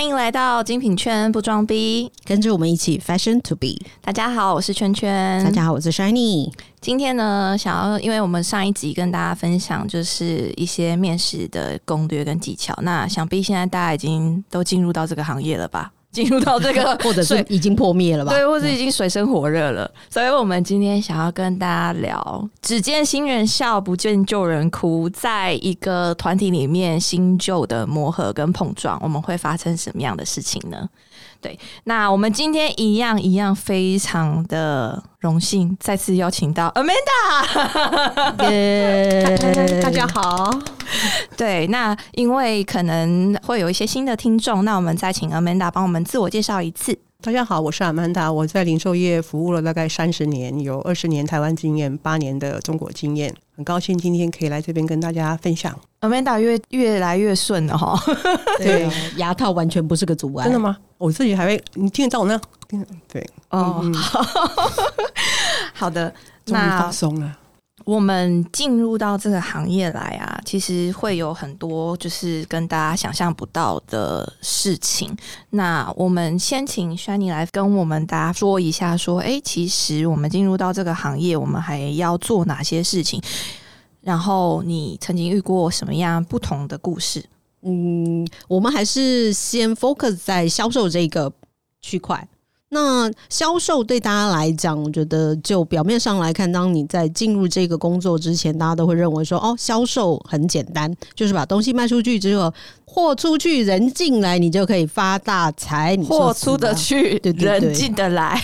欢迎来到精品圈不装逼，跟着我们一起 fashion to be。大家好，我是圈圈。大家好，我是 Shiny。今天呢，想要因为我们上一集跟大家分享就是一些面试的攻略跟技巧，那想必现在大家已经都进入到这个行业了吧？进入到这个，或者是已经破灭了吧？对，或者已经水深火热了。所以，我们今天想要跟大家聊：只见新人笑，不见旧人哭。在一个团体里面，新旧的磨合跟碰撞，我们会发生什么样的事情呢？对，那我们今天一样一样，非常的荣幸再次邀请到 Amanda，耶！大家好。对，那因为可能会有一些新的听众，那我们再请 Amanda 帮我们自我介绍一次。大家好，我是 Amanda，我在零售业服务了大概三十年，有二十年台湾经验，八年的中国经验，很高兴今天可以来这边跟大家分享。Amanda 越越来越顺了哈，对，牙套完全不是个阻碍，真的吗？我自己还会，你听得到我呢？对，哦，好的，那放松了。我们进入到这个行业来啊，其实会有很多就是跟大家想象不到的事情。那我们先请 Shiny 来跟我们大家说一下，说，哎，其实我们进入到这个行业，我们还要做哪些事情？然后你曾经遇过什么样不同的故事？嗯，我们还是先 focus 在销售这个区块。那销售对大家来讲，我觉得就表面上来看，当你在进入这个工作之前，大家都会认为说，哦，销售很简单，就是把东西卖出去之后。货出去，人进来，你就可以发大财。货出得去，人进得来。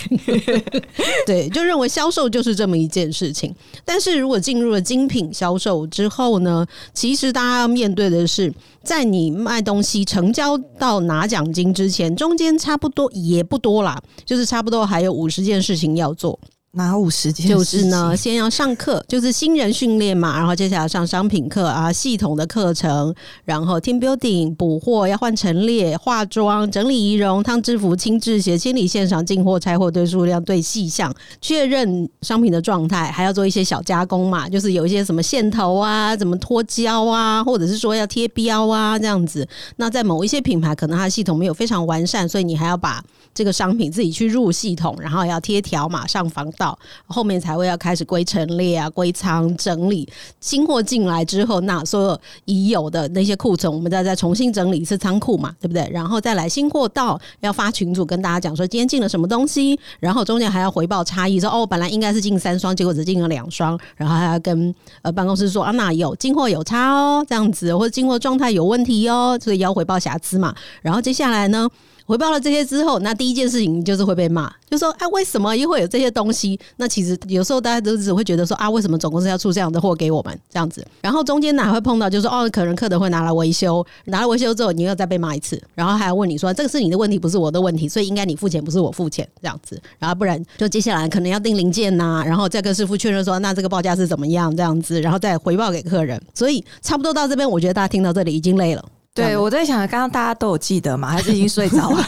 对，就认为销售就是这么一件事情。但是如果进入了精品销售之后呢，其实大家要面对的是，在你卖东西成交到拿奖金之前，中间差不多也不多啦，就是差不多还有五十件事情要做。哪五十件？就是呢，先要上课，就是新人训练嘛，然后接下来上商品课啊，系统的课程，然后 team building 补货，要换陈列、化妆、整理仪容、烫制服、清制鞋、清理现场、进货、拆货、对数量、对细项、确认商品的状态，还要做一些小加工嘛，就是有一些什么线头啊，怎么脱胶啊，或者是说要贴标啊这样子。那在某一些品牌，可能它的系统没有非常完善，所以你还要把这个商品自己去入系统，然后要贴条码上防盗。后面才会要开始归陈列啊，归仓整理新货进来之后，那所有已有的那些库存，我们再再重新整理一次仓库嘛，对不对？然后再来新货到要发群组跟大家讲说今天进了什么东西，然后中间还要回报差异，说哦本来应该是进三双，结果只进了两双，然后还要跟呃办公室说啊那有进货有差哦，这样子或者进货状态有问题哦，所以要回报瑕疵嘛。然后接下来呢？回报了这些之后，那第一件事情就是会被骂，就说：“哎，为什么又会有这些东西？”那其实有时候大家都只会觉得说：“啊，为什么总公司要出这样的货给我们？”这样子，然后中间哪会碰到，就是说：“哦，可能客人会拿来维修，拿来维修之后，你又再被骂一次，然后还要问你说：‘这个是你的问题，不是我的问题，所以应该你付钱，不是我付钱。’这样子，然后不然就接下来可能要订零件呐，然后再跟师傅确认说：‘那这个报价是怎么样？’这样子，然后再回报给客人。所以差不多到这边，我觉得大家听到这里已经累了。对，我在想，刚刚大家都有记得吗？还是已经 睡着了？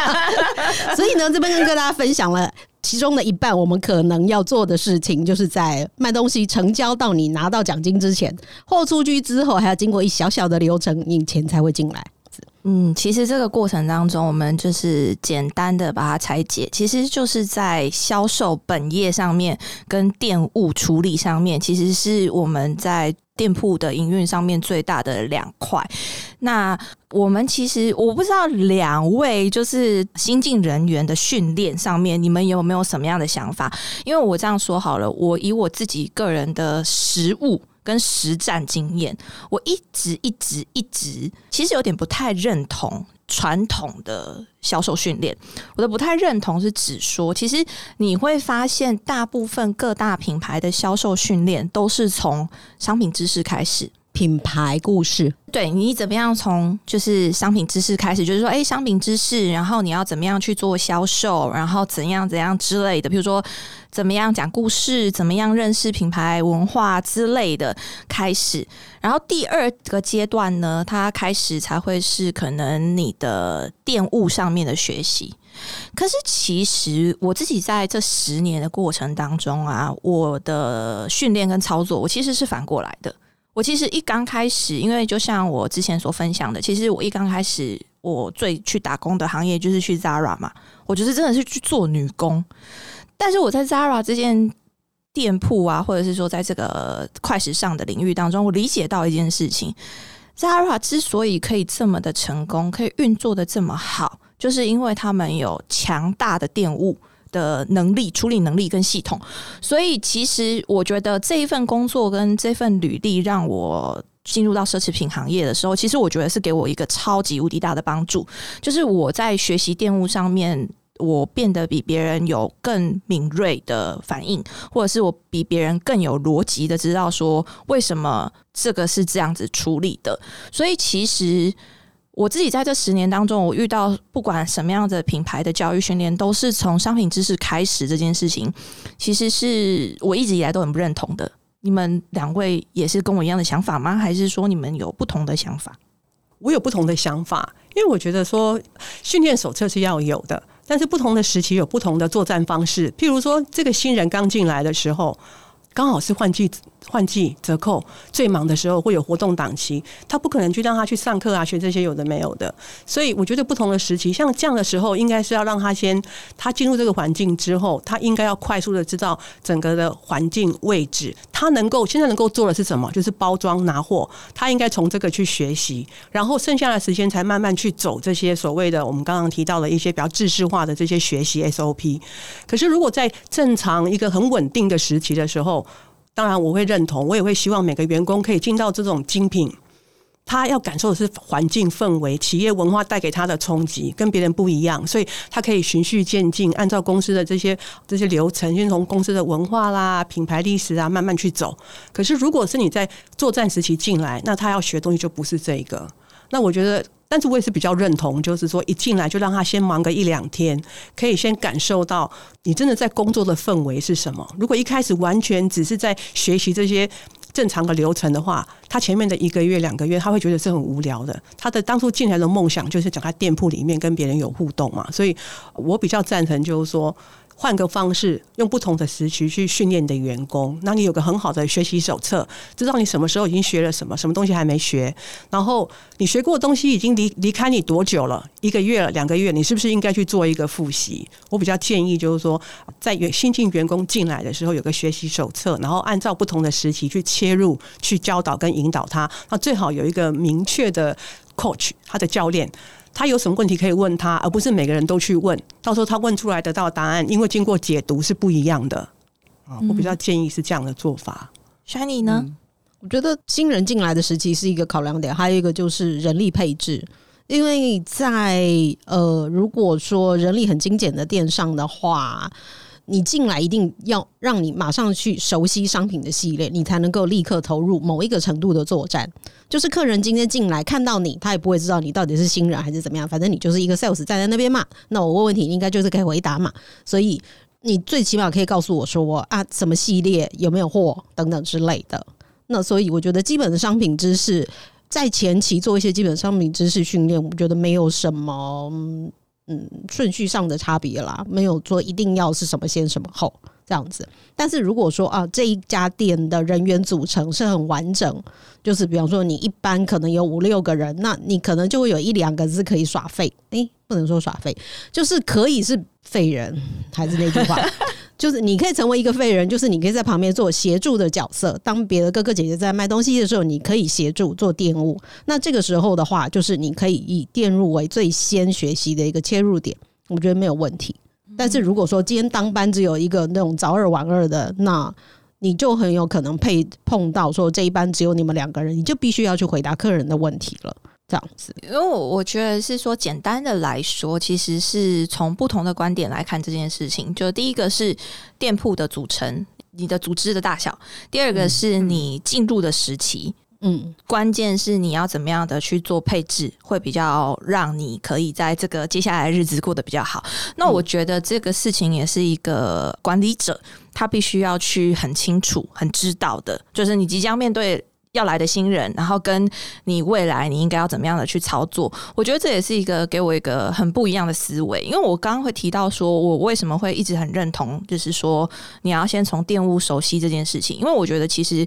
所以呢，这边跟大家分享了其中的一半，我们可能要做的事情，就是在卖东西成交到你拿到奖金之前，货出去之后，还要经过一小小的流程，你钱才会进来。嗯，其实这个过程当中，我们就是简单的把它拆解，其实就是在销售本业上面跟店务处理上面，其实是我们在店铺的营运上面最大的两块。那我们其实我不知道两位就是新进人员的训练上面，你们有没有什么样的想法？因为我这样说好了，我以我自己个人的实物。跟实战经验，我一直一直一直，其实有点不太认同传统的销售训练。我的不太认同是指说，其实你会发现，大部分各大品牌的销售训练都是从商品知识开始。品牌故事，对你怎么样从就是商品知识开始，就是说，哎，商品知识，然后你要怎么样去做销售，然后怎样怎样之类的，比如说怎么样讲故事，怎么样认识品牌文化之类的开始。然后第二个阶段呢，它开始才会是可能你的店务上面的学习。可是其实我自己在这十年的过程当中啊，我的训练跟操作，我其实是反过来的。我其实一刚开始，因为就像我之前所分享的，其实我一刚开始我最去打工的行业就是去 Zara 嘛，我就是真的是去做女工。但是我在 Zara 这件店铺啊，或者是说在这个快时尚的领域当中，我理解到一件事情：Zara 之所以可以这么的成功，可以运作的这么好，就是因为他们有强大的店务。的能力、处理能力跟系统，所以其实我觉得这一份工作跟这份履历，让我进入到奢侈品行业的时候，其实我觉得是给我一个超级无敌大的帮助。就是我在学习电务上面，我变得比别人有更敏锐的反应，或者是我比别人更有逻辑的知道说为什么这个是这样子处理的。所以其实。我自己在这十年当中，我遇到不管什么样的品牌的教育训练，都是从商品知识开始。这件事情其实是我一直以来都很不认同的。你们两位也是跟我一样的想法吗？还是说你们有不同的想法？我有不同的想法，因为我觉得说训练手册是要有的，但是不同的时期有不同的作战方式。譬如说，这个新人刚进来的时候，刚好是换季。换季折扣最忙的时候会有活动档期，他不可能去让他去上课啊，学这些有的没有的。所以我觉得不同的时期，像这样的时候，应该是要让他先他进入这个环境之后，他应该要快速的知道整个的环境位置，他能够现在能够做的是什么，就是包装拿货。他应该从这个去学习，然后剩下的时间才慢慢去走这些所谓的我们刚刚提到的一些比较制式化的这些学习 SOP。可是如果在正常一个很稳定的时期的时候，当然，我会认同，我也会希望每个员工可以进到这种精品。他要感受的是环境氛围、企业文化带给他的冲击，跟别人不一样，所以他可以循序渐进，按照公司的这些这些流程，先从公司的文化啦、品牌历史啊慢慢去走。可是，如果是你在作战时期进来，那他要学东西就不是这个。那我觉得。但是我也是比较认同，就是说一进来就让他先忙个一两天，可以先感受到你真的在工作的氛围是什么。如果一开始完全只是在学习这些正常的流程的话，他前面的一个月、两个月，他会觉得是很无聊的。他的当初进来的梦想就是讲他店铺里面跟别人有互动嘛，所以我比较赞成就是说。换个方式，用不同的时期去训练你的员工，那你有个很好的学习手册，知道你什么时候已经学了什么，什么东西还没学，然后你学过的东西已经离离开你多久了？一个月了，两个月，你是不是应该去做一个复习？我比较建议就是说，在新进员工进来的时候，有个学习手册，然后按照不同的时期去切入，去教导跟引导他。那最好有一个明确的 coach，他的教练。他有什么问题可以问他，而不是每个人都去问。到时候他问出来得到答案，因为经过解读是不一样的。啊，我比较建议是这样的做法。Shiny 呢？我觉得新人进来的时期是一个考量点，还有一个就是人力配置。因为在呃，如果说人力很精简的店上的话。你进来一定要让你马上去熟悉商品的系列，你才能够立刻投入某一个程度的作战。就是客人今天进来看到你，他也不会知道你到底是新人还是怎么样，反正你就是一个 sales 站在那边嘛。那我问问题，应该就是可以回答嘛。所以你最起码可以告诉我说啊，什么系列有没有货等等之类的。那所以我觉得基本的商品知识在前期做一些基本商品知识训练，我觉得没有什么。嗯，顺序上的差别啦，没有说一定要是什么先什么后这样子。但是如果说啊，这一家店的人员组成是很完整，就是比方说你一般可能有五六个人，那你可能就会有一两个是可以耍废，诶，不能说耍废，就是可以是废人，还是那句话。就是你可以成为一个废人，就是你可以在旁边做协助的角色。当别的哥哥姐姐在卖东西的时候，你可以协助做店务。那这个时候的话，就是你可以以店入为最先学习的一个切入点，我觉得没有问题。但是如果说今天当班只有一个那种早二晚二的，那你就很有可能配碰到说这一班只有你们两个人，你就必须要去回答客人的问题了。这样子，因为我我觉得是说，简单的来说，其实是从不同的观点来看这件事情。就第一个是店铺的组成，你的组织的大小；第二个是你进入的时期。嗯，关键是你要怎么样的去做配置，会比较让你可以在这个接下来日子过得比较好。那我觉得这个事情也是一个管理者他必须要去很清楚、很知道的，就是你即将面对。要来的新人，然后跟你未来你应该要怎么样的去操作？我觉得这也是一个给我一个很不一样的思维。因为我刚刚会提到说，我为什么会一直很认同，就是说你要先从店务熟悉这件事情。因为我觉得其实，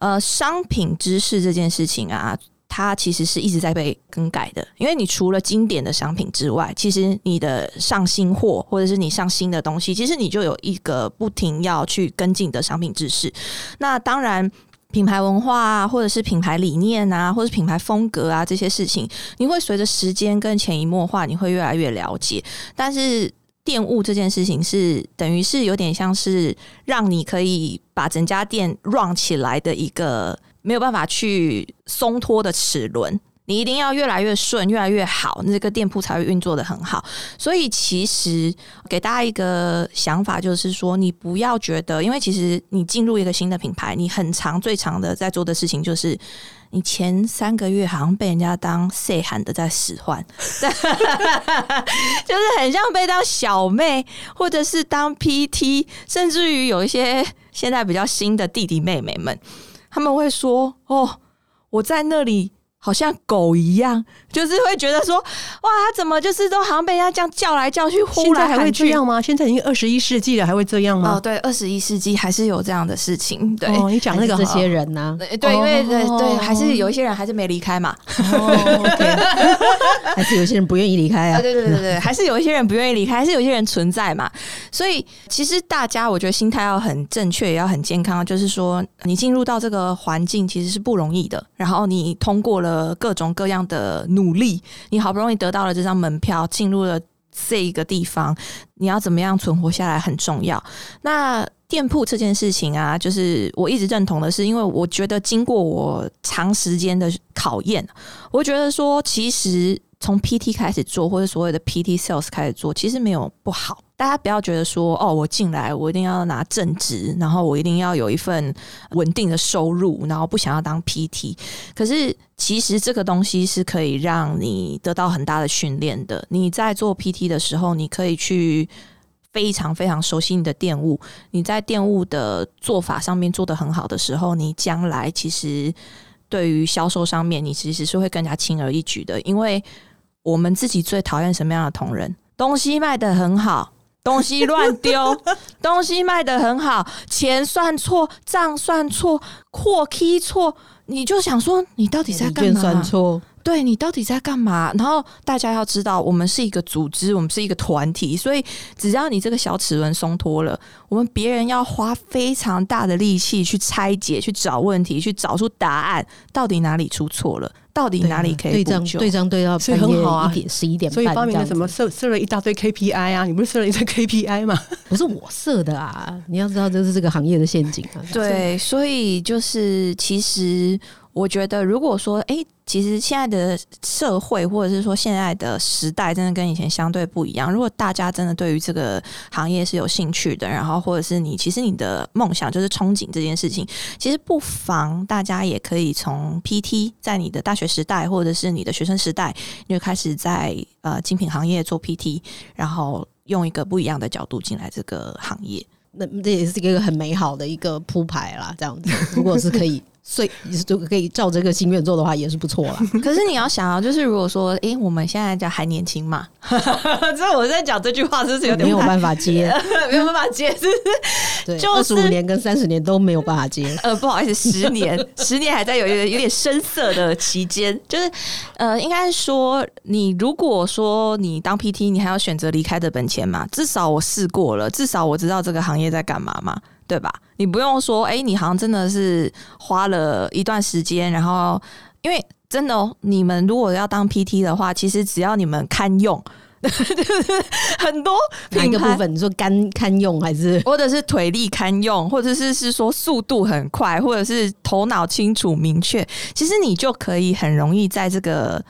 呃，商品知识这件事情啊，它其实是一直在被更改的，因为你除了经典的商品之外，其实你的上新货或者是你上新的东西，其实你就有一个不停要去跟进的商品知识。那当然，品牌文化啊，或者是品牌理念啊，或者是品牌风格啊，这些事情，你会随着时间跟潜移默化，你会越来越了解。但是店务这件事情是等于是有点像是让你可以把整家店 run 起来的一个。没有办法去松脱的齿轮，你一定要越来越顺，越来越好，那个店铺才会运作的很好。所以，其实给大家一个想法，就是说，你不要觉得，因为其实你进入一个新的品牌，你很长最长的在做的事情，就是你前三个月好像被人家当 C 喊的在使唤，就是很像被当小妹，或者是当 PT，甚至于有一些现在比较新的弟弟妹妹们。他们会说：“哦，我在那里。”好像狗一样，就是会觉得说，哇，他怎么就是都好像被人家这样叫来叫去，呼来还会这样吗？现在已经二十一世纪了，还会这样吗？哦，对，二十一世纪还是有这样的事情。对，哦你讲那个这些人呢？对，因为对对，还是有一些人还是没离开嘛。还是有些人不愿意离开啊？对对对对对，还是有一些人不愿意离开，还是有一些人存在嘛。所以其实大家，我觉得心态要很正确，也要很健康。就是说，你进入到这个环境其实是不容易的，然后你通过了。呃，各种各样的努力，你好不容易得到了这张门票，进入了这一个地方，你要怎么样存活下来很重要。那店铺这件事情啊，就是我一直认同的是，因为我觉得经过我长时间的考验，我觉得说其实。从 PT 开始做，或者所谓的 PT sales 开始做，其实没有不好。大家不要觉得说，哦，我进来我一定要拿正职，然后我一定要有一份稳定的收入，然后不想要当 PT。可是其实这个东西是可以让你得到很大的训练的。你在做 PT 的时候，你可以去非常非常熟悉你的店务。你在店务的做法上面做得很好的时候，你将来其实对于销售上面，你其实是会更加轻而易举的，因为。我们自己最讨厌什么样的同仁？东西卖的很好，东西乱丢；东西卖的很好，钱算错，账算错，货 key 错，你就想说，你到底在干嘛？对你到底在干嘛？然后大家要知道，我们是一个组织，我们是一个团体，所以只要你这个小齿轮松脱了，我们别人要花非常大的力气去拆解、去找问题、去找出答案，到底哪里出错了，到底哪里可以对账对账对到所以很好啊，一点十一点，所以发明了什么设设了一大堆 KPI 啊？你不是设了一堆 KPI 吗？不是我设的啊！你要知道，这是这个行业的陷阱啊。对，所以就是其实。我觉得，如果说，哎，其实现在的社会或者是说现在的时代，真的跟以前相对不一样。如果大家真的对于这个行业是有兴趣的，然后或者是你其实你的梦想就是憧憬这件事情，其实不妨大家也可以从 PT，在你的大学时代或者是你的学生时代，你就开始在呃精品行业做 PT，然后用一个不一样的角度进来这个行业。那这也是一个很美好的一个铺排啦。这样子，如果是可以。所以就可以照这个心愿做的话，也是不错啦。可是你要想啊，就是如果说，哎，我们现在叫还年轻嘛，这我在讲这句话，是不是有点没有办法接？没有办法接，是对，二十五年跟三十年都没有办法接。呃，不好意思，十年，十年还在有一个有点生涩的期间。就是呃，应该说，你如果说你当 PT，你还要选择离开的本钱嘛？至少我试过了，至少我知道这个行业在干嘛嘛。对吧？你不用说，哎，你好像真的是花了一段时间，然后因为真的哦，你们如果要当 PT 的话，其实只要你们堪用，很多哪个部分？你说肝堪用，还是或者是腿力堪用，或者是是说速度很快，或者是头脑清楚明确，其实你就可以很容易在这个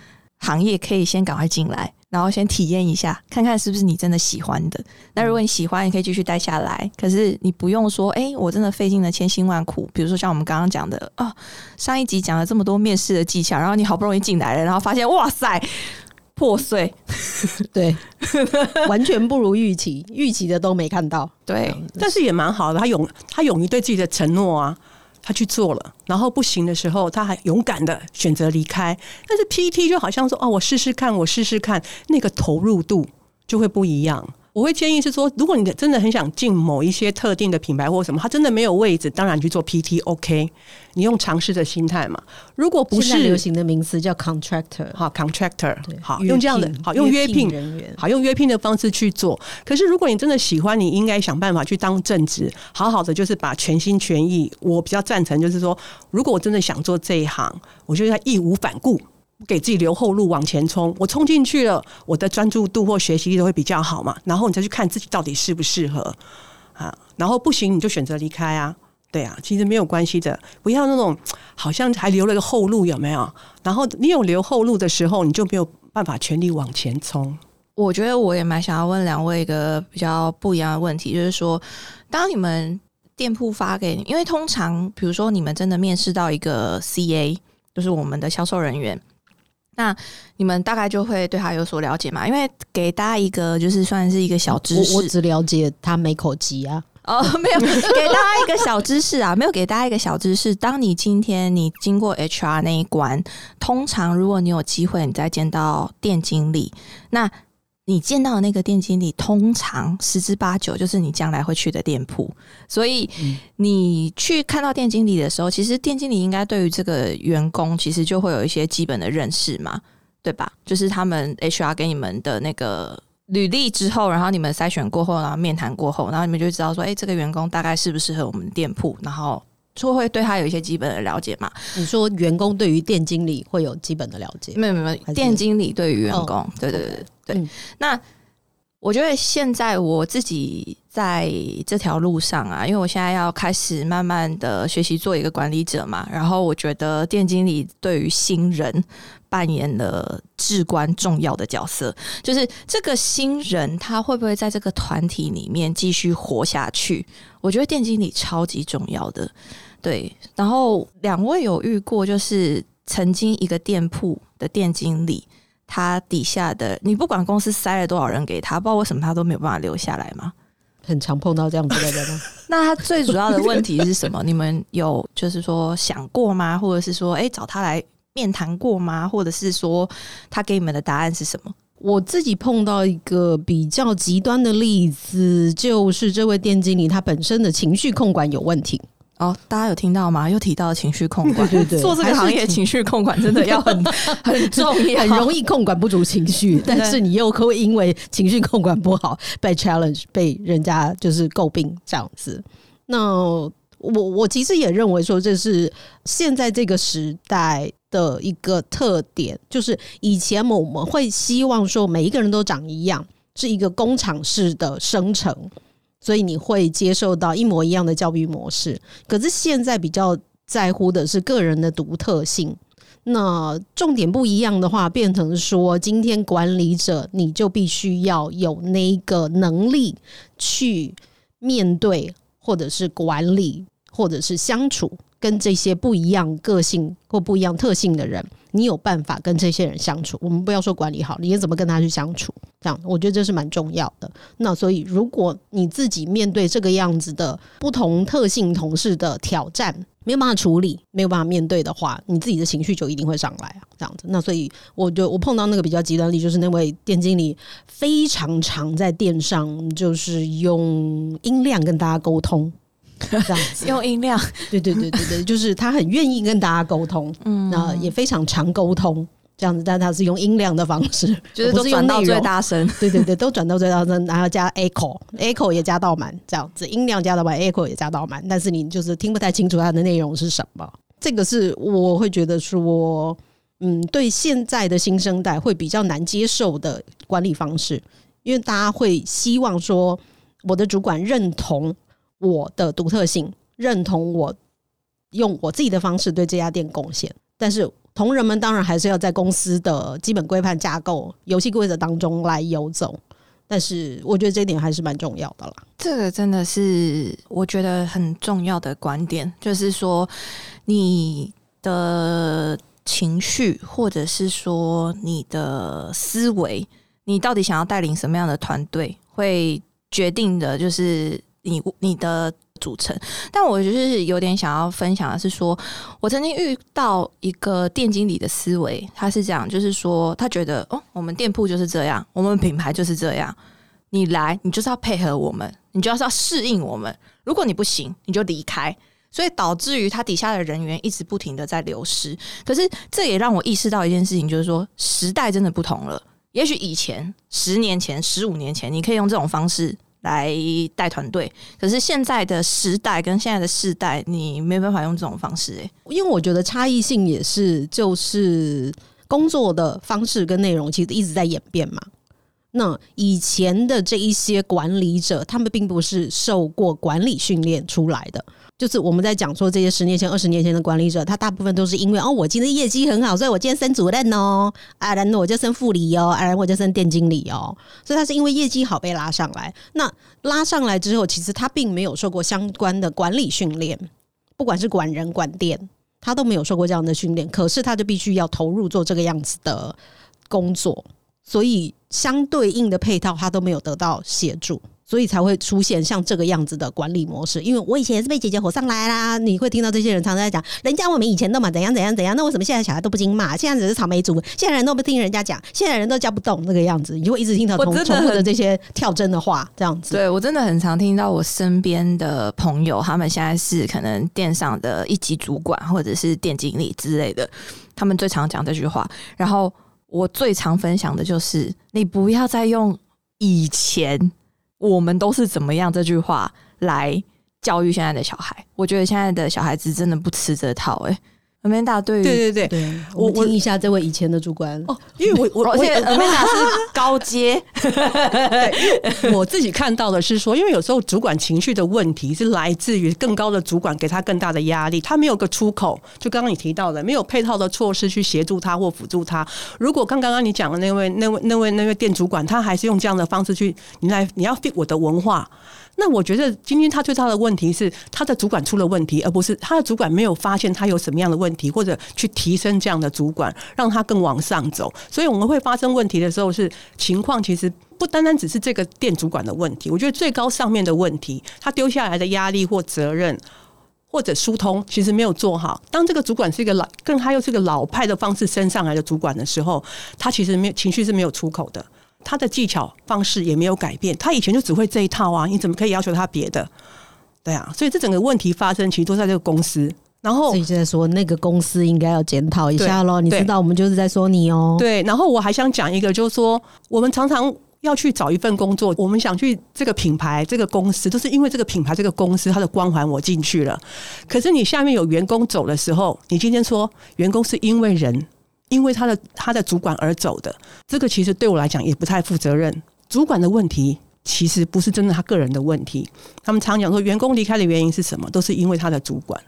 行业可以先赶快进来。然后先体验一下，看看是不是你真的喜欢的。那如果你喜欢，你可以继续待下来。可是你不用说，哎，我真的费尽了千辛万苦。比如说像我们刚刚讲的，哦，上一集讲了这么多面试的技巧，然后你好不容易进来了，然后发现，哇塞，破碎，对，完全不如预期，预期的都没看到。对，但是也蛮好的，他勇，他勇于对自己的承诺啊。他去做了，然后不行的时候，他还勇敢的选择离开。但是 PT 就好像说：“哦，我试试看，我试试看。”那个投入度就会不一样。我会建议是说，如果你真的很想进某一些特定的品牌或什么，它真的没有位置，当然去做 PT OK，你用尝试的心态嘛。如果不是流行的名词叫 contractor，好 contractor，好用这样的好用约聘人员，好用约聘的方式去做。可是如果你真的喜欢，你应该想办法去当正职，好好的就是把全心全意。我比较赞成就是说，如果我真的想做这一行，我就要义无反顾。给自己留后路往前冲，我冲进去了，我的专注度或学习力都会比较好嘛。然后你再去看自己到底适不适合啊，然后不行你就选择离开啊，对啊，其实没有关系的，不要那种好像还留了个后路有没有？然后你有留后路的时候，你就没有办法全力往前冲。我觉得我也蛮想要问两位一个比较不一样的问题，就是说，当你们店铺发给你，因为通常比如说你们真的面试到一个 CA，就是我们的销售人员。那你们大概就会对他有所了解嘛？因为给大家一个就是算是一个小知识，我只了解他没口疾啊。哦，没有，给大家一个小知识啊，没有给大家一个小知识。当你今天你经过 HR 那一关，通常如果你有机会，你再见到店经理，那。你见到的那个店经理，通常十之八九就是你将来会去的店铺，所以你去看到店经理的时候，其实店经理应该对于这个员工，其实就会有一些基本的认识嘛，对吧？就是他们 HR 给你们的那个履历之后，然后你们筛选过后，然后面谈过后，然后你们就知道说，哎，这个员工大概适不适合我们店铺，然后。就会对他有一些基本的了解嘛？你说员工对于店经理会有基本的了解？没有没有，店经理对于员工，对对对对。那我觉得现在我自己在这条路上啊，因为我现在要开始慢慢的学习做一个管理者嘛，然后我觉得店经理对于新人扮演了至关重要的角色，就是这个新人他会不会在这个团体里面继续活下去？我觉得店经理超级重要的，对。然后两位有遇过，就是曾经一个店铺的店经理，他底下的你不管公司塞了多少人给他，不知道为什么他都没有办法留下来吗？很常碰到这样子的人吗？那他最主要的问题是什么？你们有就是说想过吗？或者是说，哎，找他来面谈过吗？或者是说，他给你们的答案是什么？我自己碰到一个比较极端的例子，就是这位店经理他本身的情绪控管有问题。哦，大家有听到吗？又提到情绪控管，对对对，做这个行业情绪控管真的要很 很重要，很容易控管不足情绪，但是你又会因为情绪控管不好被 challenge，被人家就是诟病这样子。那我我其实也认为说，这是现在这个时代。的一个特点就是，以前我们会希望说每一个人都长一样，是一个工厂式的生成，所以你会接受到一模一样的教育模式。可是现在比较在乎的是个人的独特性。那重点不一样的话，变成说，今天管理者你就必须要有那个能力去面对，或者是管理，或者是相处。跟这些不一样个性或不一样特性的人，你有办法跟这些人相处。我们不要说管理好，你也怎么跟他去相处？这样，我觉得这是蛮重要的。那所以，如果你自己面对这个样子的不同特性同事的挑战，没有办法处理，没有办法面对的话，你自己的情绪就一定会上来啊。这样子，那所以，我就我碰到那个比较极端例，就是那位店经理非常常在店上，就是用音量跟大家沟通。这样子用音量，对对对对对，就是他很愿意跟大家沟通，嗯，那也非常常沟通这样子，但他是用音量的方式，就是都转到最大声，对对对，都转到最大声，然后加 echo，echo 也加到满，这样子音量加到满，echo 也加到满，但是你就是听不太清楚它的内容是什么。这个是我会觉得说，嗯，对现在的新生代会比较难接受的管理方式，因为大家会希望说，我的主管认同。我的独特性，认同我用我自己的方式对这家店贡献，但是同仁们当然还是要在公司的基本规范架构、游戏规则当中来游走。但是我觉得这一点还是蛮重要的啦。这个真的是我觉得很重要的观点，就是说你的情绪，或者是说你的思维，你到底想要带领什么样的团队，会决定的就是。你你的组成，但我就是有点想要分享的是说，我曾经遇到一个店经理的思维，他是这样，就是说他觉得哦，我们店铺就是这样，我们品牌就是这样，你来，你就是要配合我们，你就要是要适应我们。如果你不行，你就离开。所以导致于他底下的人员一直不停的在流失。可是这也让我意识到一件事情，就是说时代真的不同了。也许以前十年前、十五年前，你可以用这种方式来带团队，可是现在的时代跟现在的世代，你没办法用这种方式。诶，因为我觉得差异性也是，就是工作的方式跟内容其实一直在演变嘛。那以前的这一些管理者，他们并不是受过管理训练出来的。就是我们在讲说这些十年前、二十年前的管理者，他大部分都是因为哦，我今天业绩很好，所以我今天升主任哦，啊，然后我就升副理哦，啊，然后我就升店经理哦，所以他是因为业绩好被拉上来。那拉上来之后，其实他并没有受过相关的管理训练，不管是管人管店，他都没有受过这样的训练。可是他就必须要投入做这个样子的工作，所以相对应的配套他都没有得到协助。所以才会出现像这个样子的管理模式。因为我以前也是被姐姐火上来啦，你会听到这些人常常在讲，人家我们以前都嘛怎样怎样怎样，那为什么现在小孩都不经骂？现在只是草莓族，现在人都不听人家讲，现在人都教不动那个样子，你就会一直听到重重复的这些跳针的话，这样子。对我真的很常听到我身边的朋友，他们现在是可能店上的一级主管或者是店经理之类的，他们最常讲这句话。然后我最常分享的就是，你不要再用以前。我们都是怎么样？这句话来教育现在的小孩，我觉得现在的小孩子真的不吃这套。哎，Amanda 对对对对，我听一下这位以前的主管哦，因为我我而且 Amanda 是高阶，我自己看到的是说，因为有时候主管情绪的问题是来自于更高的主管给他更大的压力，他没有个出口。就刚刚你提到的，没有配套的措施去协助他或辅助他。如果刚刚刚你讲的那位那位那位那位店主管，他还是用这样的方式去，你来你要 fit 我的文化。那我觉得今天他最大的问题是他的主管出了问题，而不是他的主管没有发现他有什么样的问题，或者去提升这样的主管，让他更往上走。所以我们会发生问题的时候，是情况其实不单单只是这个店主管的问题。我觉得最高上面的问题，他丢下来的压力或责任或者疏通，其实没有做好。当这个主管是一个老，更他又是个老派的方式升上来的主管的时候，他其实没有情绪是没有出口的。他的技巧方式也没有改变，他以前就只会这一套啊，你怎么可以要求他别的？对啊，所以这整个问题发生其实都在这个公司。然后所以就在说那个公司应该要检讨一下喽。你知道我们就是在说你哦。对，然后我还想讲一个，就是说我们常常要去找一份工作，我们想去这个品牌、这个公司，都是因为这个品牌、这个公司它的光环我进去了。可是你下面有员工走的时候，你今天说员工是因为人。因为他的他的主管而走的，这个其实对我来讲也不太负责任。主管的问题其实不是真的他个人的问题。他们常讲说，员工离开的原因是什么，都是因为他的主管。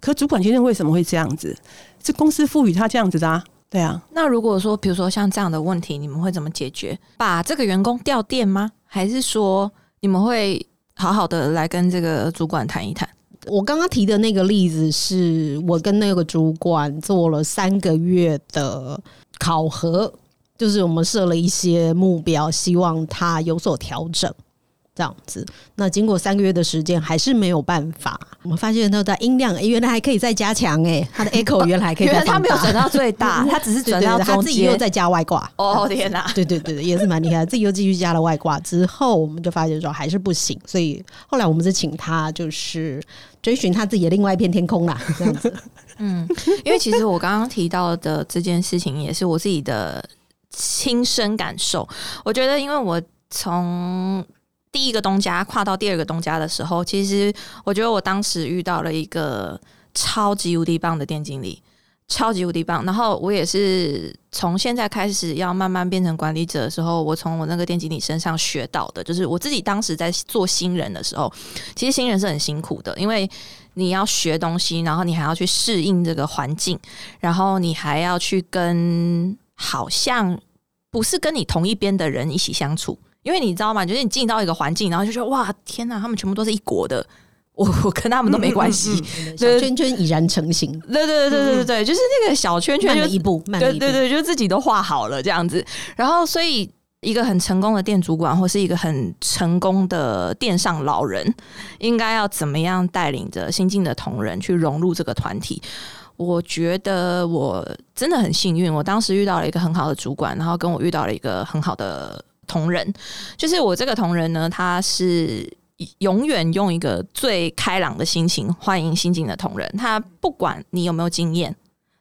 可主管今天为什么会这样子？是公司赋予他这样子的啊？对啊。那如果说，比如说像这样的问题，你们会怎么解决？把这个员工调店吗？还是说你们会好好的来跟这个主管谈一谈？我刚刚提的那个例子，是我跟那个主管做了三个月的考核，就是我们设了一些目标，希望他有所调整。这样子，那经过三个月的时间，还是没有办法。我们发现他的音量原来还可以再加强，哎，他的 echo 原来还可以再他没有转到最大，他只是转到他自己又再加外挂。哦天哪！对对对也是蛮厉害。自己又继续加了外挂之后，我们就发现说还是不行，所以后来我们是请他就是追寻他自己的另外一片天空啦，这样子。嗯，因为其实我刚刚提到的这件事情，也是我自己的亲身感受。我觉得，因为我从第一个东家跨到第二个东家的时候，其实我觉得我当时遇到了一个超级无敌棒的店经理，超级无敌棒。然后我也是从现在开始要慢慢变成管理者的时候，我从我那个店经理身上学到的，就是我自己当时在做新人的时候，其实新人是很辛苦的，因为你要学东西，然后你还要去适应这个环境，然后你还要去跟好像不是跟你同一边的人一起相处。因为你知道吗？就是你进到一个环境，然后就说哇，天哪，他们全部都是一国的，我我跟他们都没关系。小圈圈已然成型。对对对对对对，就是那个小圈圈就一步，对对对，就自己都画好了这样子。然后，所以一个很成功的店主管，或是一个很成功的店上老人，应该要怎么样带领着新进的同仁去融入这个团体？我觉得我真的很幸运，我当时遇到了一个很好的主管，然后跟我遇到了一个很好的。同仁，就是我这个同仁呢，他是永远用一个最开朗的心情欢迎新进的同仁。他不管你有没有经验，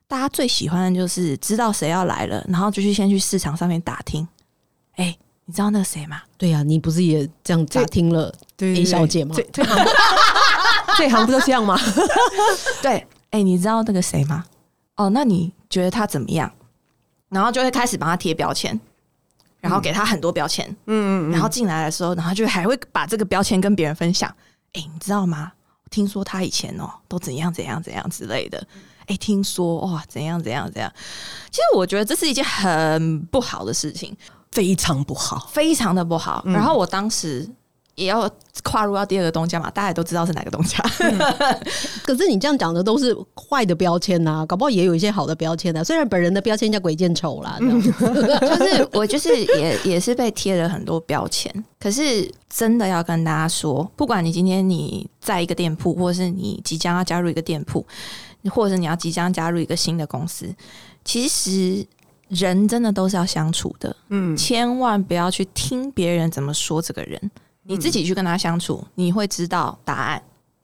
大家最喜欢的就是知道谁要来了，然后就去先去市场上面打听。哎，你知道那个谁吗？对呀，你不是也这样打听了 A 小姐吗？这这行不就这样吗？对，哎，你知道那个谁吗？哦，那你觉得他怎么样？然后就会开始帮他贴标签，然后给他很多标签，嗯嗯，然后进来的时候，然后就还会把这个标签跟别人分享。哎，你知道吗？听说他以前哦都怎样怎样怎样之类的。哎，听说哇怎样怎样怎样。其实我觉得这是一件很不好的事情，非常不好，非常的不好。然后我当时。也要跨入到第二个东家嘛，大家都知道是哪个东家。可是你这样讲的都是坏的标签呐，搞不好也有一些好的标签的。虽然本人的标签叫鬼见愁啦，就是我就是也 也是被贴了很多标签。可是真的要跟大家说，不管你今天你在一个店铺，或是你即将要加入一个店铺，或者是你要即将加入一个新的公司，其实人真的都是要相处的。嗯，千万不要去听别人怎么说这个人。你自己去跟他相处，你会知道答案。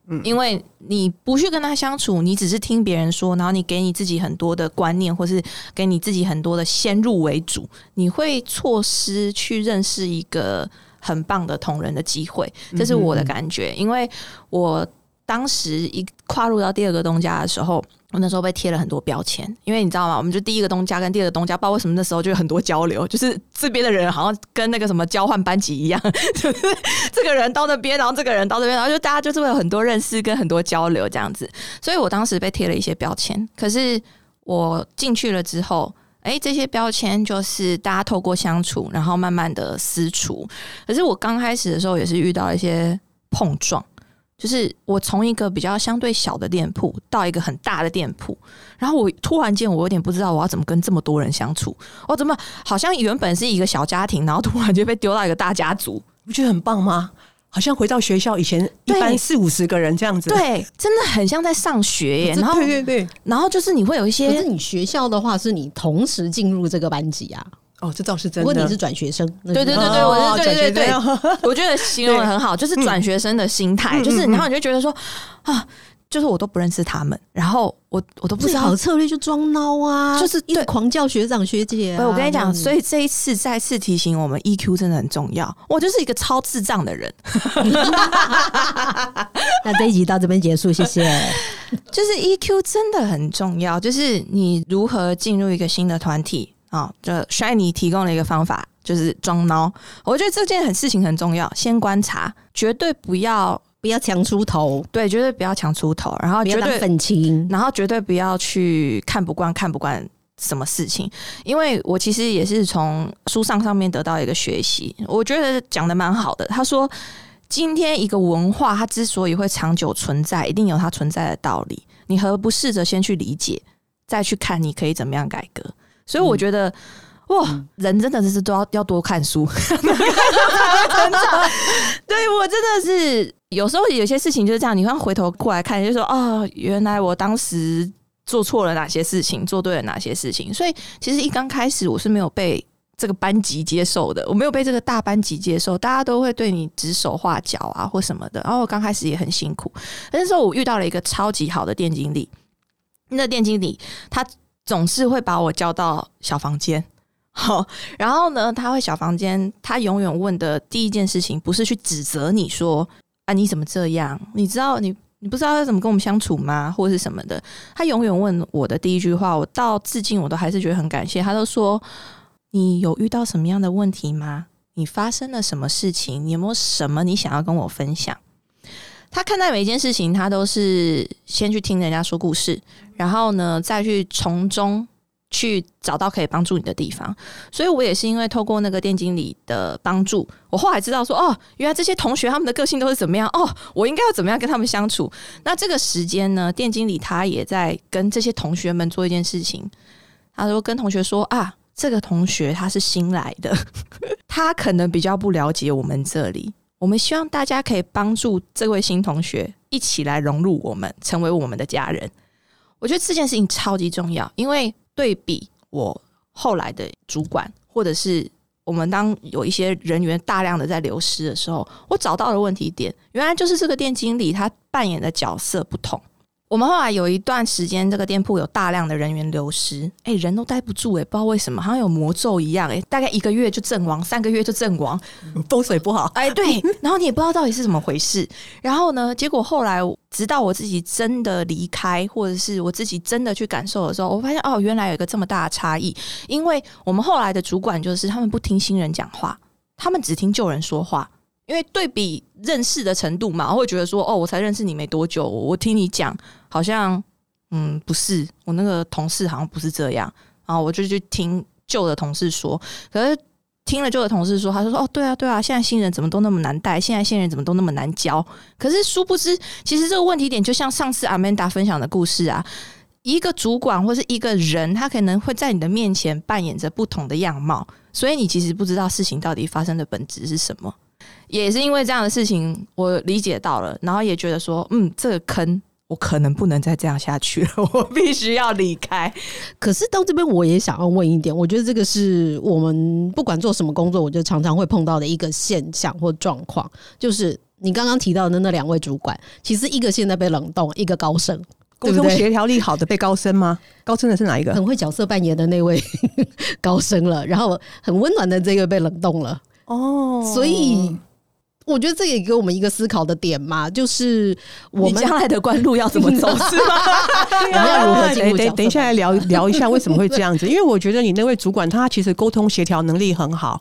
嗯，因为你不去跟他相处，你只是听别人说，然后你给你自己很多的观念，或是给你自己很多的先入为主，你会错失去认识一个很棒的同人的机会。这是我的感觉，因为我。当时一跨入到第二个东家的时候，我那时候被贴了很多标签，因为你知道吗？我们就第一个东家跟第二个东家，不知道为什么那时候就有很多交流，就是这边的人好像跟那个什么交换班级一样，就 是这个人到那边，然后这个人到这边，然后就大家就是会有很多认识跟很多交流这样子。所以我当时被贴了一些标签，可是我进去了之后，哎，这些标签就是大家透过相处，然后慢慢的撕除。可是我刚开始的时候也是遇到一些碰撞。就是我从一个比较相对小的店铺到一个很大的店铺，然后我突然间我有点不知道我要怎么跟这么多人相处。我怎么好像原本是一个小家庭，然后突然就被丢到一个大家族，不觉得很棒吗？好像回到学校以前一般四五十个人这样子，对，真的很像在上学耶。然后对对对，然后就是你会有一些，可是你学校的话是你同时进入这个班级啊。哦，这倒是真的。不过你是转学生，对对对对，我是对对对，我觉得形容的很好，就是转学生的心态，就是然后你就觉得说啊，就是我都不认识他们，然后我我都不知道好策略就装孬啊，就是对狂叫学长学姐。我跟你讲，所以这一次再次提醒我们，EQ 真的很重要。我就是一个超智障的人。那这一集到这边结束，谢谢。就是 EQ 真的很重要，就是你如何进入一个新的团体。啊，就 Shiny 提供了一个方法，就是装孬。我觉得这件很事情很重要，先观察，绝对不要不要强出头，对，绝对不要强出头，然后绝对愤青，然后绝对不要去看不惯看不惯什么事情。因为我其实也是从书上上面得到一个学习，我觉得讲的蛮好的。他说，今天一个文化它之所以会长久存在，一定有它存在的道理。你何不试着先去理解，再去看你可以怎么样改革？所以我觉得，哇，人真的是都要要多看书，成长。对我真的是有时候有些事情就是这样，你会回头过来看，就说哦，原来我当时做错了哪些事情，做对了哪些事情。所以其实一刚开始我是没有被这个班级接受的，我没有被这个大班级接受，大家都会对你指手画脚啊或什么的。然后我刚开始也很辛苦，那时候我遇到了一个超级好的店经理，那店经理他。总是会把我叫到小房间，好，然后呢，他会小房间，他永远问的第一件事情不是去指责你说啊你怎么这样？你知道你你不知道要怎么跟我们相处吗？或者是什么的？他永远问我的第一句话，我到至今我都还是觉得很感谢。他都说你有遇到什么样的问题吗？你发生了什么事情？你有没有什么你想要跟我分享？他看待每一件事情，他都是先去听人家说故事，然后呢，再去从中去找到可以帮助你的地方。所以我也是因为透过那个店经理的帮助，我后来知道说，哦，原来这些同学他们的个性都是怎么样，哦，我应该要怎么样跟他们相处。那这个时间呢，店经理他也在跟这些同学们做一件事情，他说跟同学说啊，这个同学他是新来的，他可能比较不了解我们这里。我们希望大家可以帮助这位新同学一起来融入我们，成为我们的家人。我觉得这件事情超级重要，因为对比我后来的主管，或者是我们当有一些人员大量的在流失的时候，我找到了问题点，原来就是这个店经理他扮演的角色不同。我们后来有一段时间，这个店铺有大量的人员流失，哎，人都待不住，哎，不知道为什么，好像有魔咒一样，哎，大概一个月就阵亡，三个月就阵亡，风水不好，哎，对，然后你也不知道到底是怎么回事，然后呢，结果后来直到我自己真的离开，或者是我自己真的去感受的时候，我发现哦，原来有一个这么大的差异，因为我们后来的主管就是他们不听新人讲话，他们只听旧人说话。因为对比认识的程度嘛，会觉得说，哦，我才认识你没多久，我听你讲，好像，嗯，不是，我那个同事好像不是这样，然后我就去听旧的同事说，可是听了旧的同事说，他就说，哦，对啊，对啊，现在新人怎么都那么难带，现在新人怎么都那么难教，可是殊不知，其实这个问题点就像上次阿曼达分享的故事啊，一个主管或是一个人，他可能会在你的面前扮演着不同的样貌，所以你其实不知道事情到底发生的本质是什么。也是因为这样的事情，我理解到了，然后也觉得说，嗯，这个坑我可能不能再这样下去了，我必须要离开。可是到这边，我也想要问一点，我觉得这个是我们不管做什么工作，我觉得常常会碰到的一个现象或状况，就是你刚刚提到的那两位主管，其实一个现在被冷冻，一个高升，沟通协调力好的被高升吗？高升的是哪一个？很会角色扮演的那位高升了，然后很温暖的这个被冷冻了。哦，所以。我觉得这也给我们一个思考的点嘛，就是我们将来的官路要怎么走，是吗？我们要如何进入？等等一下来聊聊一下为什么会这样子？因为我觉得你那位主管他其实沟通协调能力很好，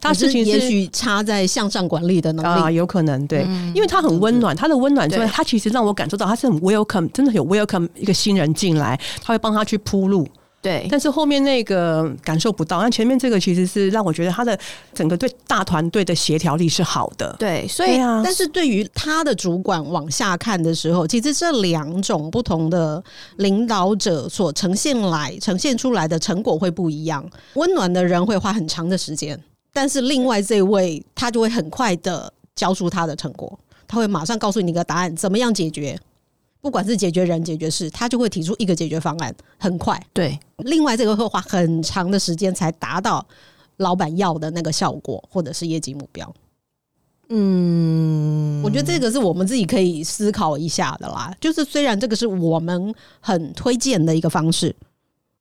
他事情也许差在向上管理的能力啊，有可能对，因为他很温暖，他的温暖之外，他其实让我感受到他是很 welcome，真的有 welcome 一个新人进来，他会帮他去铺路。对，但是后面那个感受不到，那前面这个其实是让我觉得他的整个对大团队的协调力是好的。对，所以啊，但是对于他的主管往下看的时候，其实这两种不同的领导者所呈现来呈现出来的成果会不一样。温暖的人会花很长的时间，但是另外这位他就会很快的交出他的成果，他会马上告诉你一个答案，怎么样解决。不管是解决人、解决事，他就会提出一个解决方案，很快。对，另外这个会花很长的时间才达到老板要的那个效果，或者是业绩目标。嗯，我觉得这个是我们自己可以思考一下的啦。就是虽然这个是我们很推荐的一个方式，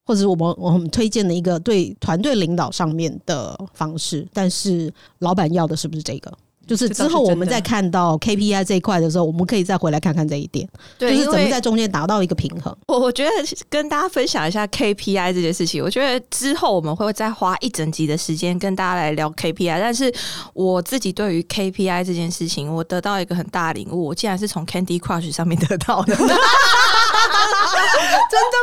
或者我们我们推荐的一个对团队领导上面的方式，但是老板要的是不是这个？就是之后我们再看到 KPI 这一块的时候，我们可以再回来看看这一点，就是怎么在中间达到一个平衡。我我觉得跟大家分享一下 KPI 这件事情，我觉得之后我们会再花一整集的时间跟大家来聊 KPI。但是我自己对于 KPI 这件事情，我得到一个很大领悟，我竟然是从 Candy Crush 上面得到的。真的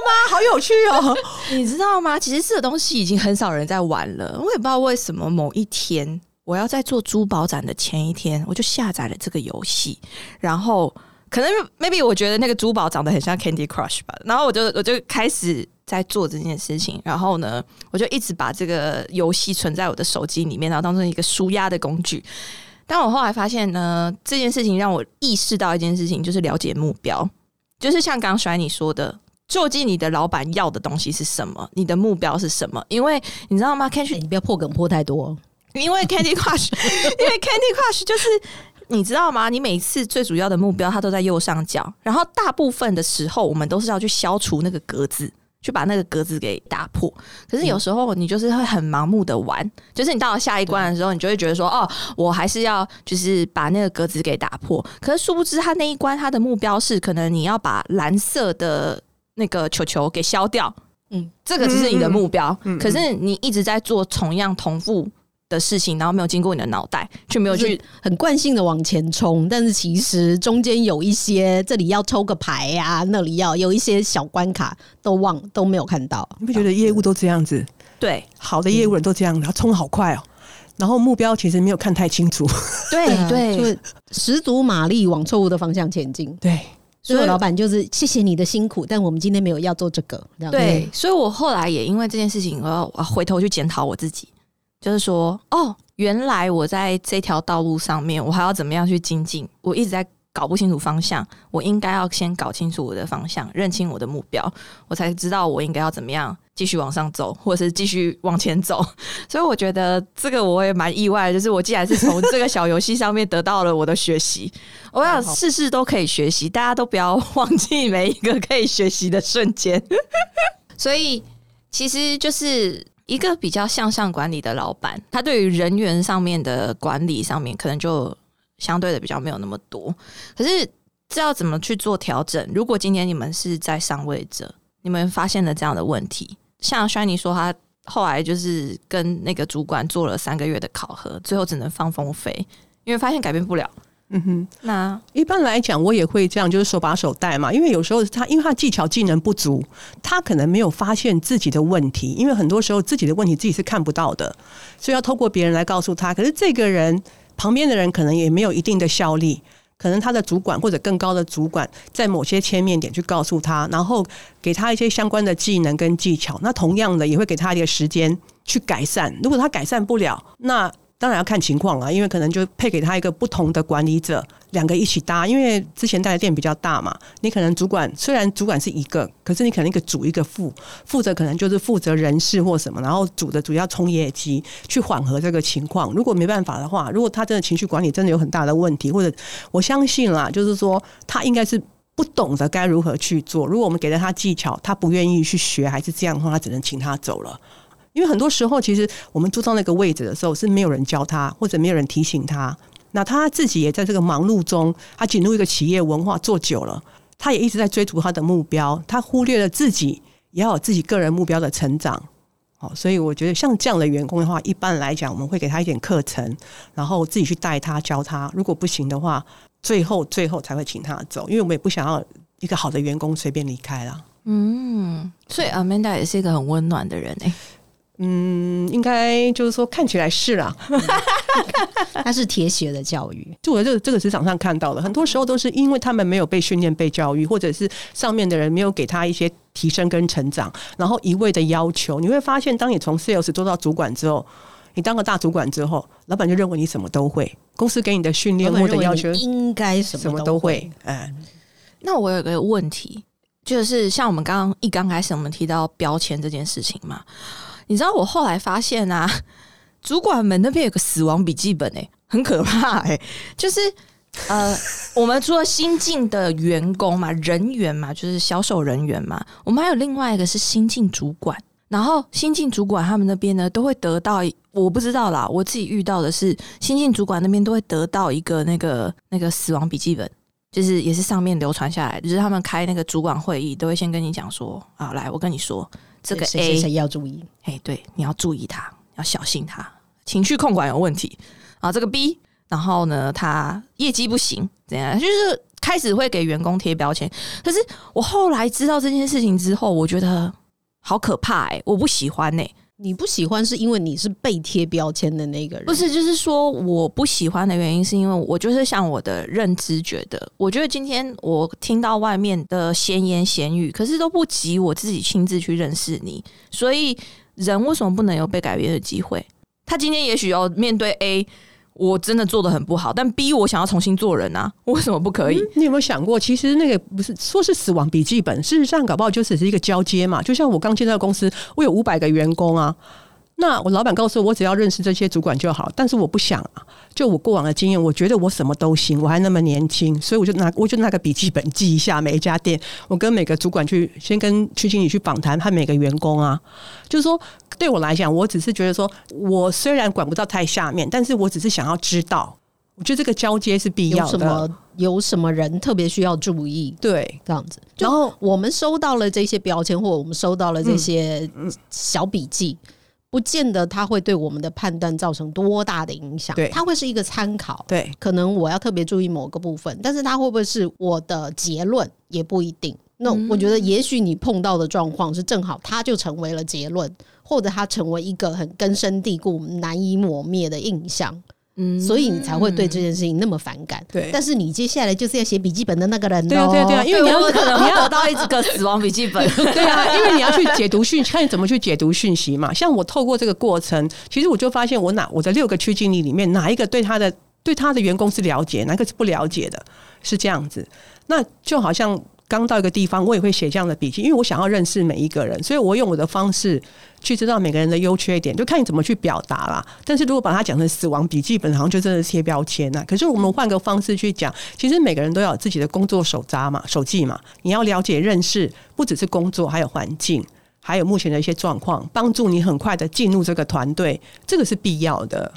吗？好有趣哦！你知道吗？其实这个东西已经很少人在玩了。我也不知道为什么某一天。我要在做珠宝展的前一天，我就下载了这个游戏，然后可能 maybe 我觉得那个珠宝长得很像 Candy Crush 吧，然后我就我就开始在做这件事情，然后呢，我就一直把这个游戏存在我的手机里面，然后当成一个舒压的工具。但我后来发现呢，这件事情让我意识到一件事情，就是了解目标，就是像刚甩你说的，究竟你的老板要的东西是什么，你的目标是什么？因为你知道吗？Candy，你不要破梗破太多。因为 Candy Crush，因为 Candy Crush 就是你知道吗？你每次最主要的目标它都在右上角，然后大部分的时候我们都是要去消除那个格子，去把那个格子给打破。可是有时候你就是会很盲目的玩，就是你到了下一关的时候，你就会觉得说：“哦，我还是要就是把那个格子给打破。”可是殊不知，他那一关他的目标是可能你要把蓝色的那个球球给消掉。嗯，这个只是你的目标。可是你一直在做同样重复。的事情，然后没有经过你的脑袋，却没有去很惯性的往前冲，但是其实中间有一些，这里要抽个牌呀，那里要有一些小关卡，都忘都没有看到。你不觉得业务都这样子？对，好的业务人都这样的，他冲好快哦，然后目标其实没有看太清楚。对对，就是十足马力往错误的方向前进。对，所以老板就是谢谢你的辛苦，但我们今天没有要做这个。对，所以我后来也因为这件事情，我要回头去检讨我自己。就是说，哦，原来我在这条道路上面，我还要怎么样去精进？我一直在搞不清楚方向，我应该要先搞清楚我的方向，认清我的目标，我才知道我应该要怎么样继续往上走，或者是继续往前走。所以我觉得这个我也蛮意外，就是我既然是从这个小游戏上面得到了我的学习，我想事事都可以学习，大家都不要忘记每一个可以学习的瞬间。所以其实就是一个比较向上管理的老板，他对于人员上面的管理上面可能就。相对的比较没有那么多，可是这要怎么去做调整？如果今天你们是在上位者，你们发现了这样的问题，像 Shiny 说，他后来就是跟那个主管做了三个月的考核，最后只能放风飞，因为发现改变不了。嗯哼，那一般来讲，我也会这样，就是手把手带嘛。因为有时候他因为他技巧技能不足，他可能没有发现自己的问题，因为很多时候自己的问题自己是看不到的，所以要透过别人来告诉他。可是这个人。旁边的人可能也没有一定的效力，可能他的主管或者更高的主管在某些切面点去告诉他，然后给他一些相关的技能跟技巧。那同样的也会给他一个时间去改善。如果他改善不了，那。当然要看情况啊，因为可能就配给他一个不同的管理者，两个一起搭。因为之前带的店比较大嘛，你可能主管虽然主管是一个，可是你可能一个主一个副，负责可能就是负责人事或什么，然后主的主要冲业绩去缓和这个情况。如果没办法的话，如果他真的情绪管理真的有很大的问题，或者我相信啦，就是说他应该是不懂得该如何去做。如果我们给了他技巧，他不愿意去学，还是这样的话，他只能请他走了。因为很多时候，其实我们坐到那个位置的时候，是没有人教他，或者没有人提醒他。那他自己也在这个忙碌中，他进入一个企业文化做久了，他也一直在追逐他的目标，他忽略了自己也要有自己个人目标的成长。好，所以我觉得像这样的员工的话，一般来讲，我们会给他一点课程，然后自己去带他教他。如果不行的话，最后最后才会请他走，因为我们也不想要一个好的员工随便离开了。嗯，所以 Amanda 也是一个很温暖的人哎。嗯，应该就是说看起来是啦，他是铁血的教育，就我这个这个职场上看到的，很多时候都是因为他们没有被训练、被教育，或者是上面的人没有给他一些提升跟成长，然后一味的要求。你会发现，当你从 sales 做到主管之后，你当个大主管之后，老板就认为你什么都会，公司给你的训练或者要求应该什么都会。哎，那我有个问题，就是像我们刚刚一刚开始我们提到标签这件事情嘛。你知道我后来发现啊，主管们那边有个死亡笔记本哎，很可怕哎，就是呃，我们除了新进的员工嘛，人员嘛，就是销售人员嘛，我们还有另外一个是新进主管，然后新进主管他们那边呢，都会得到我不知道啦，我自己遇到的是新进主管那边都会得到一个那个那个死亡笔记本，就是也是上面流传下来，就是他们开那个主管会议都会先跟你讲说啊，来我跟你说。这个 A 要注意，哎，对，你要注意他，要小心他情绪控管有问题啊。这个 B，然后呢，他业绩不行，怎样？就是开始会给员工贴标签。可是我后来知道这件事情之后，我觉得好可怕哎，我不喜欢哎。你不喜欢是因为你是被贴标签的那个人，不是？就是说我不喜欢的原因是因为我就是像我的认知觉得，我觉得今天我听到外面的闲言闲语，可是都不及我自己亲自去认识你。所以人为什么不能有被改变的机会？他今天也许要面对 A。我真的做的很不好，但逼我想要重新做人啊，为什么不可以？你有没有想过，其实那个不是说是死亡笔记本，事实上搞不好就只是一个交接嘛。就像我刚进到公司，我有五百个员工啊。那我老板告诉我，我只要认识这些主管就好。但是我不想啊，就我过往的经验，我觉得我什么都行，我还那么年轻，所以我就拿我就拿个笔记本记一下每一家店，我跟每个主管去先跟区经理去访谈，和每个员工啊，就是说对我来讲，我只是觉得说，我虽然管不到太下面，但是我只是想要知道，我觉得这个交接是必要的。有什么人特别需要注意？对，这样子。然后我们收到了这些标签，或者我们收到了这些小笔记。不见得它会对我们的判断造成多大的影响，对，它会是一个参考，对，可能我要特别注意某个部分，但是它会不会是我的结论也不一定。那我觉得，也许你碰到的状况是正好，它就成为了结论，或者它成为一个很根深蒂固、难以抹灭的印象。嗯，所以你才会对这件事情那么反感。对，但是你接下来就是要写笔记本的那个人。对啊，对啊，对啊，因为你要可能 会得到一个死亡笔记本。对啊，因为你要去解读讯，看你怎么去解读讯息嘛。像我透过这个过程，其实我就发现，我哪我的六个区经理里面，哪一个对他的对他的员工是了解，哪个是不了解的，是这样子。那就好像。刚到一个地方，我也会写这样的笔记，因为我想要认识每一个人，所以我用我的方式去知道每个人的优缺点，就看你怎么去表达啦。但是如果把它讲成死亡笔记本，好像就真的贴标签呐。可是我们换个方式去讲，其实每个人都要有自己的工作手札嘛、手记嘛。你要了解、认识，不只是工作，还有环境，还有目前的一些状况，帮助你很快的进入这个团队，这个是必要的。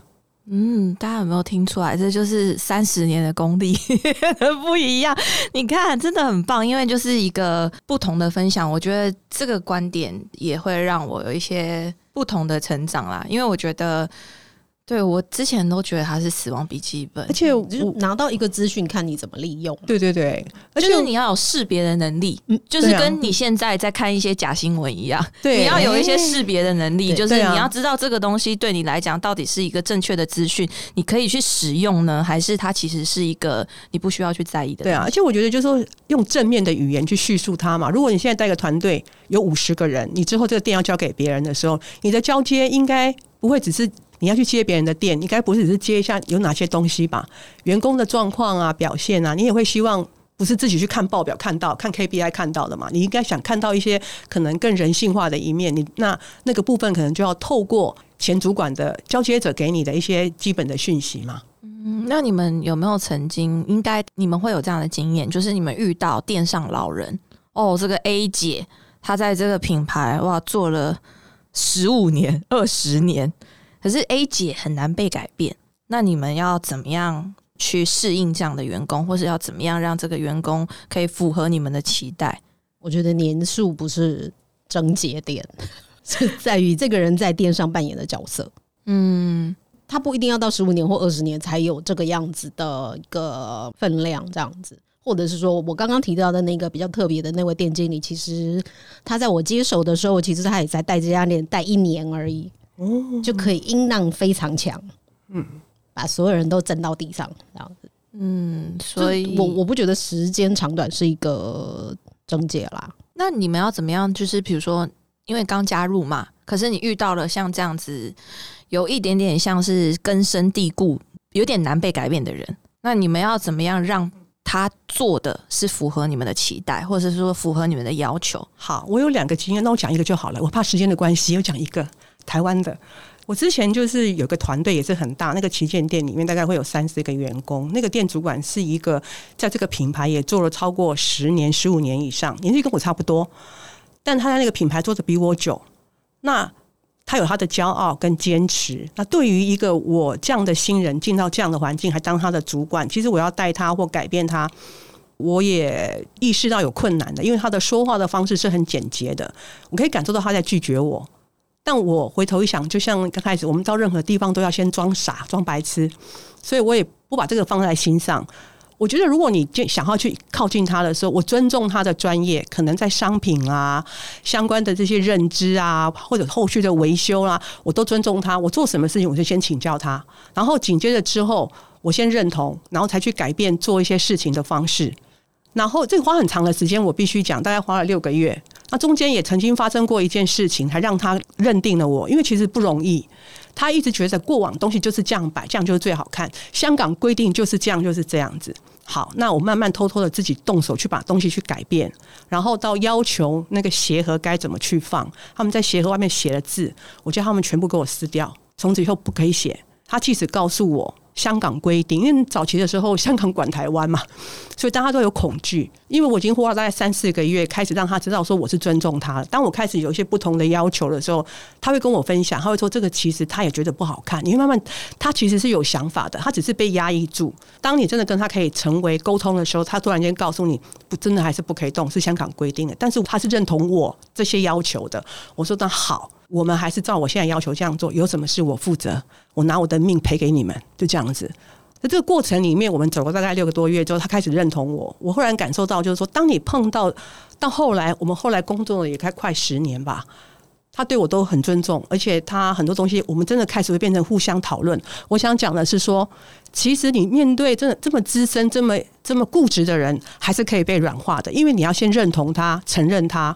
嗯，大家有没有听出来？这就是三十年的功力 不一样。你看，真的很棒，因为就是一个不同的分享。我觉得这个观点也会让我有一些不同的成长啦。因为我觉得。对，我之前都觉得它是死亡笔记本，而且我拿到一个资讯，看你怎么利用。对对对，而且你要有识别的能力，就是跟你现在在看一些假新闻一样，对，你要有一些识别的能力，就是你要知道这个东西对你来讲到底是一个正确的资讯，你可以去使用呢，还是它其实是一个你不需要去在意的？对啊，而且我觉得就是说用正面的语言去叙述它嘛。如果你现在带个团队有五十个人，你之后这个店要交给别人的时候，你的交接应该不会只是。你要去接别人的店，应该不是只是接一下有哪些东西吧？员工的状况啊、表现啊，你也会希望不是自己去看报表看到、看 KPI 看到的嘛？你应该想看到一些可能更人性化的一面。你那那个部分可能就要透过前主管的交接者给你的一些基本的讯息嘛。嗯，那你们有没有曾经应该你们会有这样的经验，就是你们遇到店上老人哦，这个 A 姐她在这个品牌哇做了十五年、二十年。可是 A 姐很难被改变，那你们要怎么样去适应这样的员工，或是要怎么样让这个员工可以符合你们的期待？我觉得年数不是症结点，是在于这个人在店上扮演的角色。嗯，他不一定要到十五年或二十年才有这个样子的一个分量，这样子，或者是说我刚刚提到的那个比较特别的那位店经理，其实他在我接手的时候，其实他也在带这家店带一年而已。就可以音浪非常强，嗯，把所有人都震到地上这样子，嗯，所以我我不觉得时间长短是一个症结啦。那你们要怎么样？就是比如说，因为刚加入嘛，可是你遇到了像这样子，有一点点像是根深蒂固、有点难被改变的人，那你们要怎么样让他做的是符合你们的期待，或者是说符合你们的要求？好，我有两个经验，那我讲一个就好了。我怕时间的关系，我讲一个。台湾的，我之前就是有个团队也是很大，那个旗舰店里面大概会有三四个员工。那个店主管是一个在这个品牌也做了超过十年、十五年以上，年纪跟我差不多，但他在那个品牌做的比我久。那他有他的骄傲跟坚持。那对于一个我这样的新人进到这样的环境，还当他的主管，其实我要带他或改变他，我也意识到有困难的，因为他的说话的方式是很简洁的，我可以感受到他在拒绝我。但我回头一想，就像刚开始，我们到任何地方都要先装傻、装白痴，所以我也不把这个放在心上。我觉得，如果你就想要去靠近他的时候，我尊重他的专业，可能在商品啊、相关的这些认知啊，或者后续的维修啦，我都尊重他。我做什么事情，我就先请教他，然后紧接着之后，我先认同，然后才去改变做一些事情的方式。然后这花很长的时间，我必须讲，大概花了六个月。那中间也曾经发生过一件事情，还让他认定了我，因为其实不容易。他一直觉得过往东西就是这样摆，这样就是最好看。香港规定就是这样，就是这样子。好，那我慢慢偷偷的自己动手去把东西去改变，然后到要求那个鞋盒该怎么去放。他们在鞋盒外面写了字，我叫他们全部给我撕掉，从此以后不可以写。他即使告诉我。香港规定，因为早期的时候香港管台湾嘛，所以大家都有恐惧。因为我已经花了大概三四个月，开始让他知道说我是尊重他。当我开始有一些不同的要求的时候，他会跟我分享，他会说这个其实他也觉得不好看。你会慢慢，他其实是有想法的，他只是被压抑住。当你真的跟他可以成为沟通的时候，他突然间告诉你，不，真的还是不可以动，是香港规定的。但是他是认同我这些要求的。我说那好。我们还是照我现在要求这样做，有什么事我负责，我拿我的命赔给你们，就这样子。在这个过程里面，我们走了大概六个多月之后，他开始认同我。我忽然感受到，就是说，当你碰到到后来，我们后来工作了也快快十年吧，他对我都很尊重，而且他很多东西，我们真的开始会变成互相讨论。我想讲的是说，其实你面对真的这么资深、这么这么固执的人，还是可以被软化的，因为你要先认同他，承认他。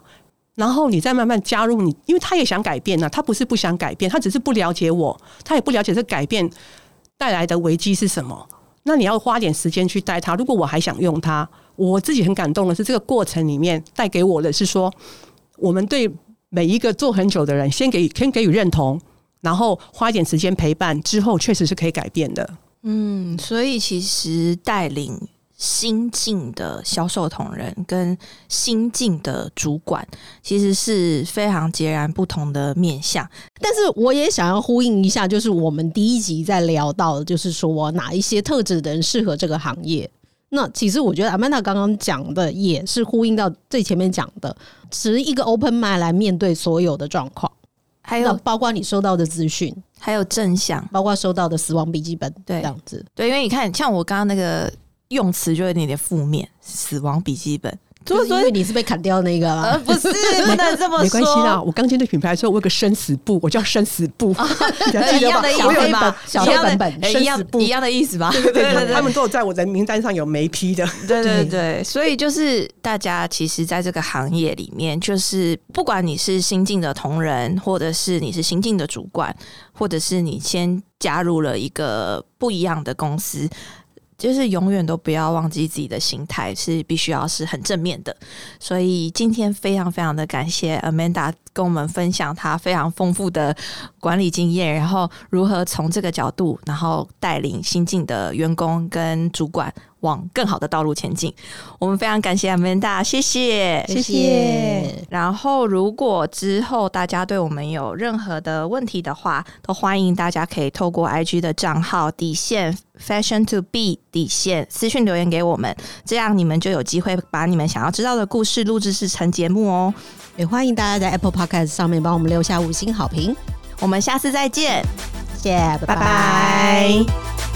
然后你再慢慢加入你，因为他也想改变呢。他不是不想改变，他只是不了解我，他也不了解这改变带来的危机是什么。那你要花点时间去带他。如果我还想用它，我自己很感动的是，这个过程里面带给我的是说，我们对每一个做很久的人，先给先给予认同，然后花点时间陪伴，之后确实是可以改变的。嗯，所以其实带领新进的销售同仁跟新进的主管，其实是非常截然不同的面相。但是我也想要呼应一下，就是我们第一集在聊到的，就是说哪一些特质的人适合这个行业。那其实我觉得阿曼达刚刚讲的也是呼应到最前面讲的，持一个 open mind 来面对所有的状况，还有包括你收到的资讯，还有正向，包括收到的死亡笔记本，对，这样子。对，因为你看，像我刚刚那个用词就有点点负面，死亡笔记本。就是因为你是被砍掉那个呃，不是，不能这么说。没关系啦，我刚进的品牌的时候，我有个生死簿，我叫生死簿，一样的意思吧？小本本，一样一样的意思吧？对对对，他们都有在我的名单上有没批的。对对对，所以就是大家其实在这个行业里面，就是不管你是新进的同仁，或者是你是新进的主管，或者是你先加入了一个不一样的公司。就是永远都不要忘记自己的心态是必须要是很正面的，所以今天非常非常的感谢 Amanda 跟我们分享她非常丰富的管理经验，然后如何从这个角度，然后带领新进的员工跟主管。往更好的道路前进，我们非常感谢 Amanda，谢谢，谢谢。然后，如果之后大家对我们有任何的问题的话，都欢迎大家可以透过 IG 的账号底线 Fashion to be 底线私讯留言给我们，这样你们就有机会把你们想要知道的故事录制成节目哦。也欢迎大家在 Apple Podcast 上面帮我们留下五星好评。我们下次再见，谢谢，拜拜。